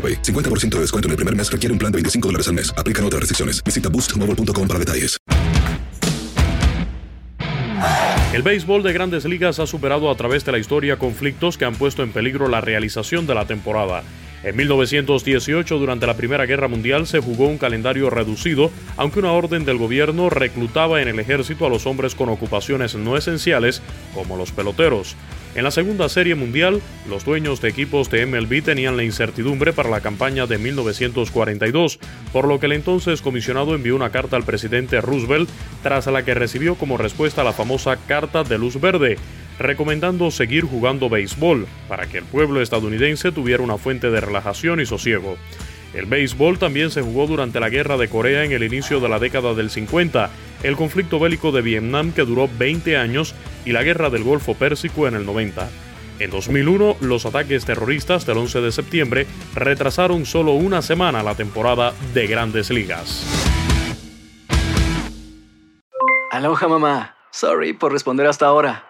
AroPay. 50% de descuento en el primer mes requiere un plan de 25 dólares al mes. Aplican otras restricciones. Visita boostmobile.com para detalles. El béisbol de grandes ligas ha superado a través de la historia conflictos que han puesto en peligro la realización de la temporada. En 1918, durante la Primera Guerra Mundial, se jugó un calendario reducido, aunque una orden del gobierno reclutaba en el ejército a los hombres con ocupaciones no esenciales, como los peloteros. En la Segunda Serie Mundial, los dueños de equipos de MLB tenían la incertidumbre para la campaña de 1942, por lo que el entonces comisionado envió una carta al presidente Roosevelt, tras la que recibió como respuesta la famosa Carta de Luz Verde, recomendando seguir jugando béisbol para que el pueblo estadounidense tuviera una fuente de relajación y sosiego. El béisbol también se jugó durante la Guerra de Corea en el inicio de la década del 50, el conflicto bélico de Vietnam que duró 20 años y la Guerra del Golfo Pérsico en el 90. En 2001, los ataques terroristas del 11 de septiembre retrasaron solo una semana la temporada de grandes ligas. Aloha mamá. Sorry por responder hasta ahora.